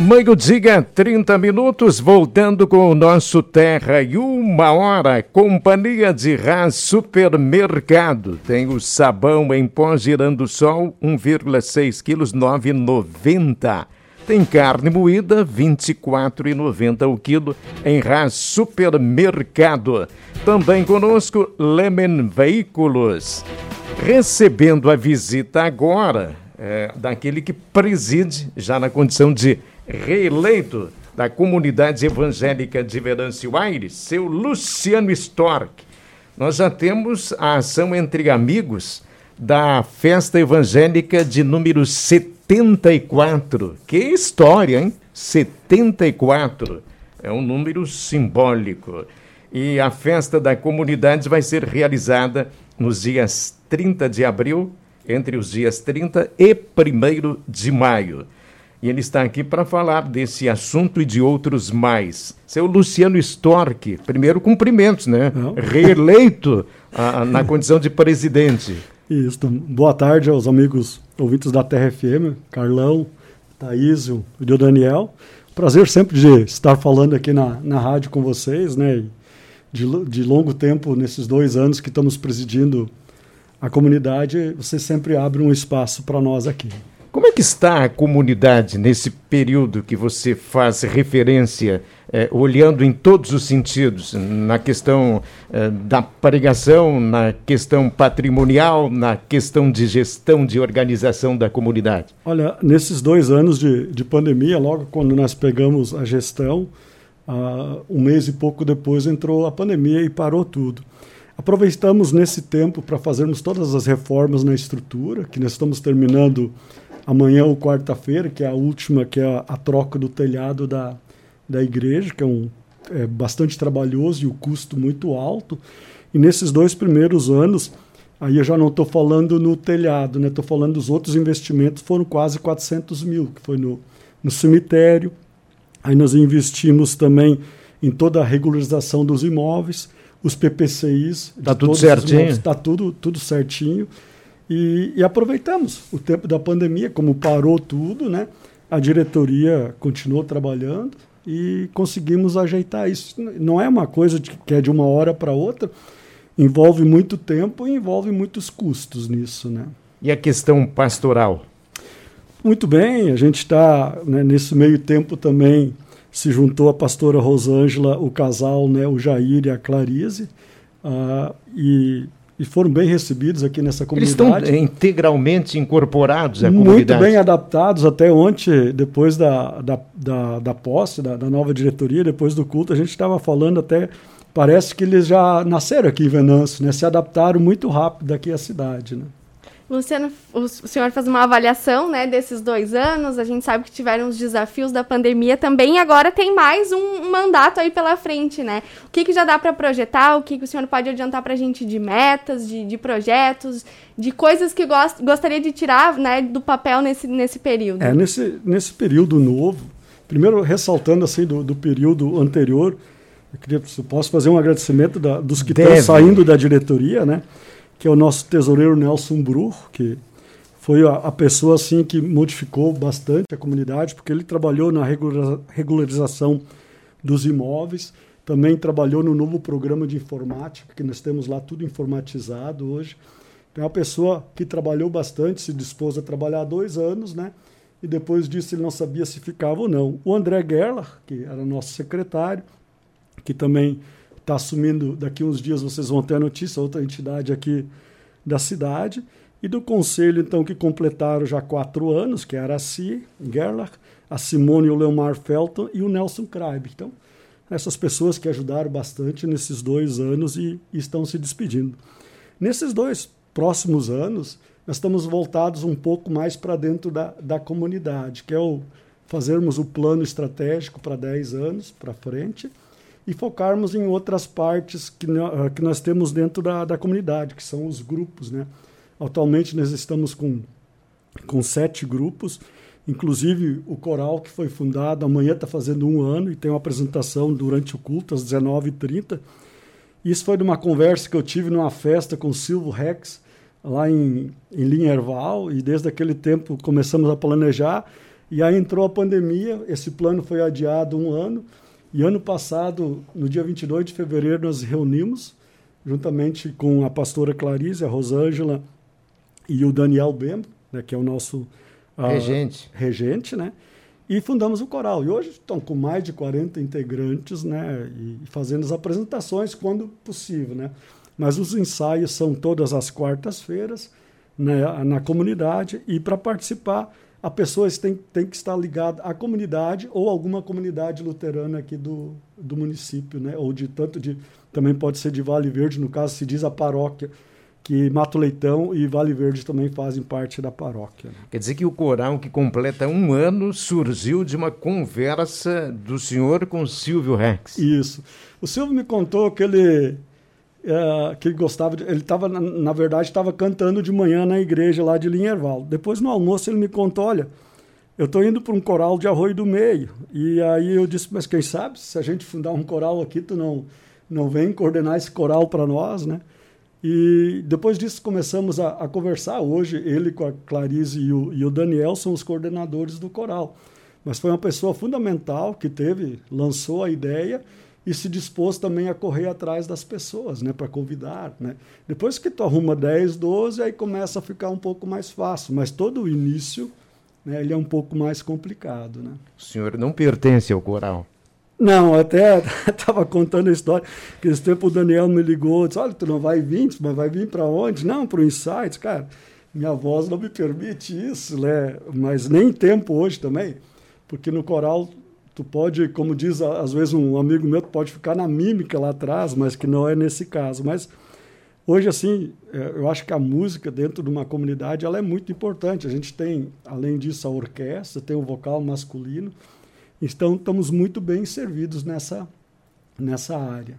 Meio-dia, 30 minutos, voltando com o nosso Terra e uma hora. Companhia de Ras Supermercado. Tem o sabão em pó girando sol, 1,6 quilos, 9,90. Tem carne moída, 24,90 o quilo, em Ras Supermercado. Também conosco, Lemen Veículos. Recebendo a visita agora é, daquele que preside, já na condição de reeleito da comunidade evangélica de Venâncio Aires, seu Luciano Stork. Nós já temos a ação entre amigos da festa evangélica de número 74. Que história, hein? 74. É um número simbólico. E a festa da comunidade vai ser realizada nos dias 30 de abril, entre os dias 30 e 1 de maio. E ele está aqui para falar desse assunto e de outros mais. Seu Luciano Stork, primeiro cumprimentos, né? Não. Reeleito a, a, na condição de presidente. Isso. Boa tarde aos amigos ouvintes da Terra FM, Carlão, Thaís e o Daniel. Prazer sempre de estar falando aqui na, na rádio com vocês, né? De, de longo tempo, nesses dois anos que estamos presidindo a comunidade, você sempre abre um espaço para nós aqui. Como é que está a comunidade nesse período que você faz referência, eh, olhando em todos os sentidos, na questão eh, da pregação, na questão patrimonial, na questão de gestão, de organização da comunidade? Olha, nesses dois anos de, de pandemia, logo quando nós pegamos a gestão, uh, um mês e pouco depois entrou a pandemia e parou tudo. Aproveitamos nesse tempo para fazermos todas as reformas na estrutura, que nós estamos terminando amanhã ou quarta-feira, que é a última, que é a, a, troca do telhado da, da igreja, que é, um, é bastante trabalhoso e o custo muito alto. E nesses dois primeiros anos, aí eu já não estou falando no telhado, né? Estou falando dos outros investimentos, foram quase 400 mil, que foi no, no cemitério. Aí nós investimos também em toda a regularização dos imóveis, os PPCIs. Está tudo certinho? Está tudo, tudo certinho. E, e, aproveitamos o tempo da pandemia, como parou tudo, né? A diretoria continuou trabalhando e conseguimos ajeitar isso. Não é uma coisa de, que é de uma hora para outra, envolve muito tempo e envolve muitos custos nisso, né? E a questão pastoral? Muito bem, a gente está né, nesse meio tempo também se juntou a pastora Rosângela, o casal, né, o Jair e a Clarice, uh, e e foram bem recebidos aqui nessa comunidade. Eles estão integralmente incorporados à Muito comunidade. Muito bem adaptados. Até ontem, depois da, da, da, da posse, da, da nova diretoria, depois do culto, a gente estava falando até. Parece que eles já nasceram aqui em Venâncio, né? se adaptaram muito rápido aqui à cidade. Né? Luciano, o senhor faz uma avaliação né, desses dois anos. A gente sabe que tiveram os desafios da pandemia também. E agora tem mais um, mandato aí pela frente, né? O que, que já dá para projetar? O que, que o senhor pode adiantar para a gente de metas, de, de projetos, de coisas que gost, gostaria de tirar né, do papel nesse, nesse período? É, nesse, nesse período novo, primeiro ressaltando assim do, do período anterior, eu queria, eu posso fazer um agradecimento da, dos que estão saindo da diretoria, né? Que é o nosso tesoureiro Nelson Bruch, que foi a, a, pessoa assim que modificou bastante a comunidade, porque ele trabalhou na regularização dos imóveis, também trabalhou no novo programa de informática, que nós temos lá tudo informatizado hoje. Então, é uma pessoa que trabalhou bastante, se dispôs a trabalhar dois anos, né? E depois disso ele não sabia se ficava ou não. O André Gerlach, que era nosso secretário, que também está assumindo, daqui uns dias vocês vão ter a notícia, outra entidade aqui da cidade, e do conselho, então, que completaram já quatro anos, que é a Araci Gerlach, a Simone o Leomar Felton e o Nelson Kraib. Então, essas pessoas que ajudaram bastante nesses dois anos e, e estão se despedindo. Nesses dois próximos anos, nós estamos voltados um pouco mais para dentro da, da comunidade, que é o fazermos o plano estratégico para 10 anos para frente, e focarmos em outras partes que, uh, que nós temos dentro da, da comunidade, que são os grupos. Né? Atualmente nós estamos com, com sete grupos, inclusive o coral que foi fundado, amanhã está fazendo um ano e tem uma apresentação durante o culto às 19h30. Isso foi de uma conversa que eu tive numa festa com o Silvio Rex, lá em, em Linherval, e desde aquele tempo começamos a planejar E aí entrou a pandemia, esse plano foi adiado um ano, e ano passado, no dia 22 de fevereiro, nós reunimos, juntamente com a pastora Clarice, a Rosângela e o Daniel Bembo, né, que é o nosso uh, regente. regente, né? E fundamos o coral. E hoje estão com mais de 40 integrantes, né? E fazendo as apresentações quando possível, né? Mas os ensaios são todas as quartas-feiras né, na comunidade e para participar a pessoa tem, tem que estar ligada à comunidade ou alguma comunidade luterana aqui do, do município, né? Ou de tanto de também pode ser de Vale Verde, no caso se diz a paróquia que Mato Leitão e Vale Verde também fazem parte da paróquia. Né? Quer dizer que o coral que completa um ano surgiu de uma conversa do senhor com Silvio Rex. Isso. O Silvio me contou que ele é, que ele gostava de, ele estava na, na, verdade estava cantando de manhã na igreja lá de Linherval. Depois no almoço ele me contou, olha, eu estou indo para um coral de Arroio do Meio. E aí eu disse, mas quem sabe se a gente fundar um coral aqui, tu não não vem coordenar esse coral para nós, né? E depois disso começamos a, a, conversar. Hoje ele com a Clarice e o, e o Daniel são os coordenadores do coral. Mas foi uma pessoa fundamental que teve, lançou a ideia e se dispôs também a correr atrás das pessoas, né, para convidar, né? Depois que tu arruma 10, 12, aí começa a ficar um pouco mais fácil, mas todo o início, né, ele é um pouco mais complicado, né? O senhor não pertence ao coral? Não, até estava contando a história, que esse tempo o Daniel me ligou, disse, olha, tu não vai vir, mas vai vir para onde? Não, para o Insights, cara, minha voz não me permite isso, né? Mas nem tempo hoje também, porque no coral tu pode, como diz às vezes um amigo meu, tu pode ficar na mímica lá atrás, mas que não é nesse caso. Mas hoje, assim, é, eu acho que a música dentro de uma comunidade ela é muito importante. A gente tem, além disso, a orquestra, tem o vocal masculino. Então, estamos muito bem servidos nessa, nessa área.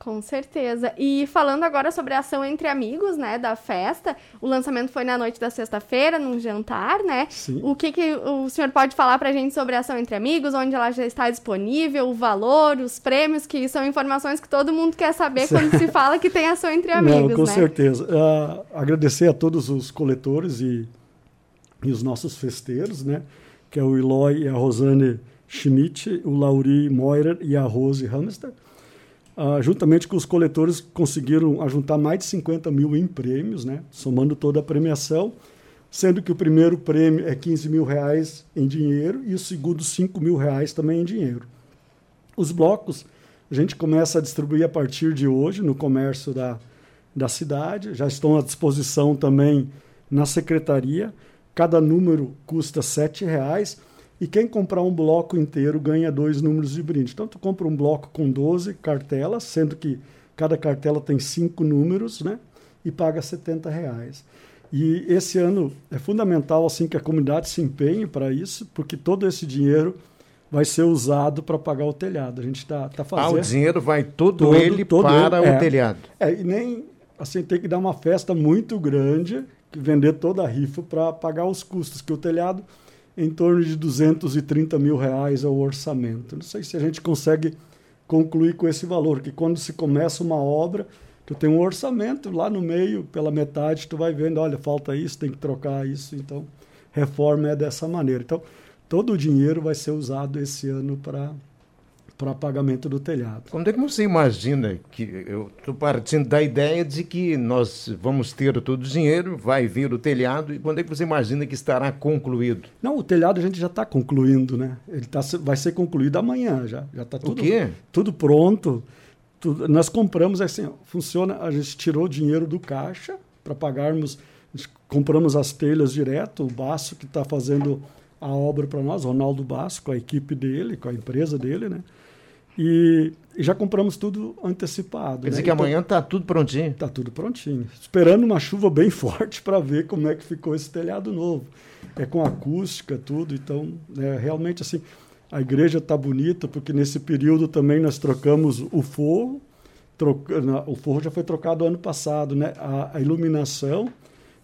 Com certeza. E falando agora sobre a ação entre amigos, né, da festa, o lançamento foi na noite da sexta-feira, num jantar, né? Sim. O que, que o senhor pode falar pra gente sobre a ação entre amigos, onde ela já está disponível, o valor, os prêmios, que são informações que todo mundo quer saber quando se fala que tem ação entre amigos, Não, com né? certeza. Uh, agradecer a todos os coletores e, e os nossos festeiros, né? Que é o Eloy e a Rosane Schmidt, o Lauri Moirer e a Rose Hamster Uh, juntamente com os coletores, conseguiram ajuntar mais de 50 mil em prêmios, né, somando toda a premiação, sendo que o primeiro prêmio é 15 mil reais em dinheiro e o segundo 5 mil reais também em dinheiro. Os blocos a gente começa a distribuir a partir de hoje no comércio da, da cidade, já estão à disposição também na secretaria. Cada número custa R$ reais e quem comprar um bloco inteiro ganha dois números de brinde. Então, tu compra um bloco com 12 cartelas, sendo que cada cartela tem cinco números, né? E paga 70 reais. E esse ano é fundamental assim que a comunidade se empenhe para isso, porque todo esse dinheiro vai ser usado para pagar o telhado. A gente está tá fazendo. Ah, o dinheiro vai todo, todo ele todo para ele, o é, telhado. É, e nem assim tem que dar uma festa muito grande, vender toda a rifa para pagar os custos que o telhado em torno de 230 mil reais ao orçamento. Não sei se a gente consegue concluir com esse valor, que quando se começa uma obra, tu tem um orçamento lá no meio, pela metade, tu vai vendo, olha, falta isso, tem que trocar isso, então reforma é dessa maneira. Então, todo o dinheiro vai ser usado esse ano para para pagamento do telhado. Quando é que você imagina que eu estou partindo da ideia de que nós vamos ter todo o dinheiro, vai vir o telhado e quando é que você imagina que estará concluído? Não, o telhado a gente já está concluindo, né? Ele tá, vai ser concluído amanhã já, já está tudo. O quê? Tudo pronto. Tudo, nós compramos assim, funciona. A gente tirou o dinheiro do caixa para pagarmos, compramos as telhas direto, o Baço que está fazendo a obra para nós, Ronaldo Basso, com a equipe dele, com a empresa dele, né? E, já compramos tudo antecipado. Quer dizer né? que então, amanhã está tudo prontinho? Está tudo prontinho. Esperando uma chuva bem forte para ver como é que ficou esse telhado novo. É com acústica, tudo. Então, é, realmente assim, a igreja está bonita, porque nesse período também nós trocamos o forro. Troca, o forro já foi trocado ano passado, né? A, a iluminação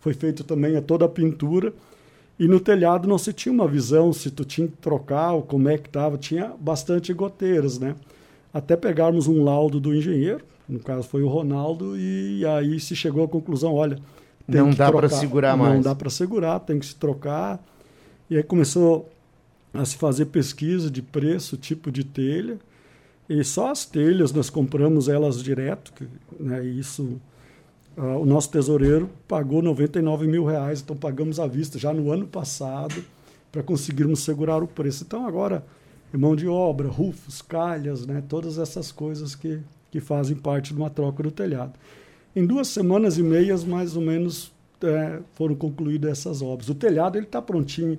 foi feito também a toda a pintura. E no telhado não se tinha uma visão se tu tinha que trocar ou como é que estava. Tinha bastante goteiras, né? Até pegarmos um laudo do engenheiro, no caso foi o Ronaldo, e aí se chegou à conclusão, olha, não dá para segurar não mais. Não dá para segurar, tem que se trocar. E aí começou a se fazer pesquisa de preço, tipo de telha. E só as telhas nós compramos elas direto, né, isso uh, o nosso tesoureiro pagou 99 mil reais, então pagamos à vista já no ano passado para conseguirmos segurar o preço. Então agora, mão de obra, rufos, calhas, né, todas essas coisas que, que fazem parte de uma troca do telhado. Em duas semanas e meias, mais ou menos, é, foram concluídas essas obras. O telhado ele está prontinho.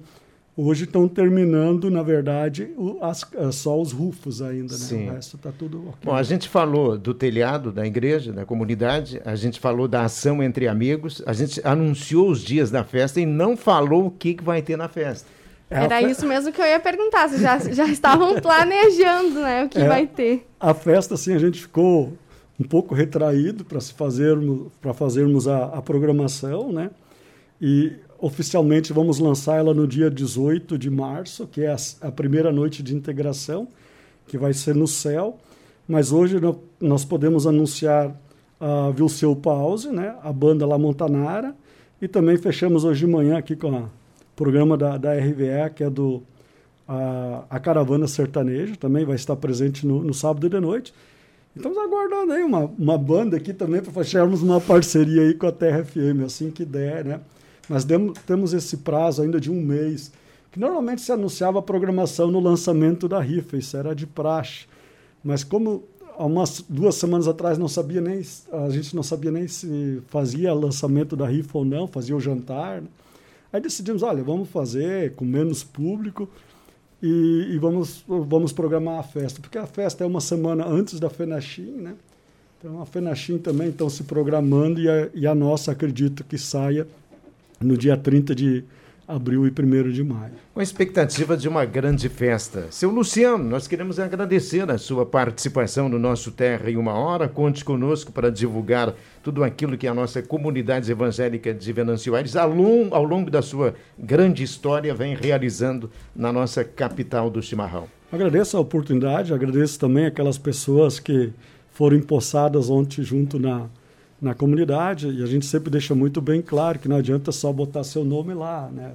Hoje estão terminando, na verdade, o, as, é, só os rufos ainda, né? Sim. O resto está tudo ok. Bom, a gente falou do telhado da igreja, da comunidade, a gente falou da ação entre amigos, a gente anunciou os dias da festa e não falou o que, que vai ter na festa. É Era fe... isso mesmo que eu ia perguntar, vocês já, já estavam planejando né, o que é, vai ter. A festa, assim, a gente ficou um pouco retraído para fazermos, fazermos a, a programação, né? E oficialmente vamos lançar ela no dia 18 de março, que é a, a primeira noite de integração, que vai ser no céu. Mas hoje no, nós podemos anunciar a Vilseu Pause, né, a banda La Montanara, e também fechamos hoje de manhã aqui com o programa da, da RVE, que é do a, a Caravana Sertaneja, também vai estar presente no, no sábado de noite. Estamos aguardando aí uma, uma banda aqui também para fecharmos uma parceria aí com a Terra FM, assim que der, né? Nós demos, temos esse prazo ainda de um mês, que normalmente se anunciava a programação no lançamento da rifa, isso era de praxe. Mas como há umas duas semanas atrás não sabia nem a gente não sabia nem se fazia lançamento da rifa ou não, fazia o jantar. Né? Aí decidimos, olha, vamos fazer com menos público e, e, vamos vamos programar a festa, porque a festa é uma semana antes da Fenachim, né? Então a Fenachim também estão se programando e a, e a nossa acredito que saia no dia 30 de abril e 1 de maio. Com a expectativa de uma grande festa. Seu Luciano, nós queremos agradecer a sua participação no nosso Terra em Uma Hora. Conte conosco para divulgar tudo aquilo que a nossa comunidade evangélica de Venâncio Aires, ao longo, ao longo da sua grande história, vem realizando na nossa capital do chimarrão. Agradeço a oportunidade, agradeço também aquelas pessoas que foram empossadas ontem junto na na comunidade e a gente sempre deixa muito bem claro que não adianta só botar seu nome lá, né?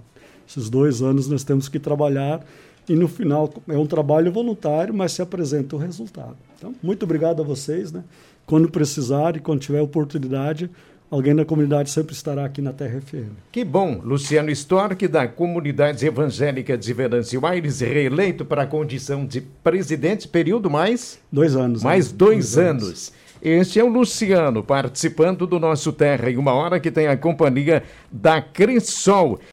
Esses dois anos nós temos que trabalhar e no final é um trabalho voluntário, mas se apresenta o resultado. Então, muito obrigado a vocês, né? Quando precisar e quando tiver oportunidade, alguém da comunidade sempre estará aqui na Terra FM. Que bom, Luciano Stork, da Comunidade Evangélica de Venâncio Aires, reeleito para a condição de presidente, período mais? Dois anos. Mais né? dois, dois anos. anos. Este é o Luciano, participando do nosso Terra em Uma Hora, que tem a companhia da Cressol.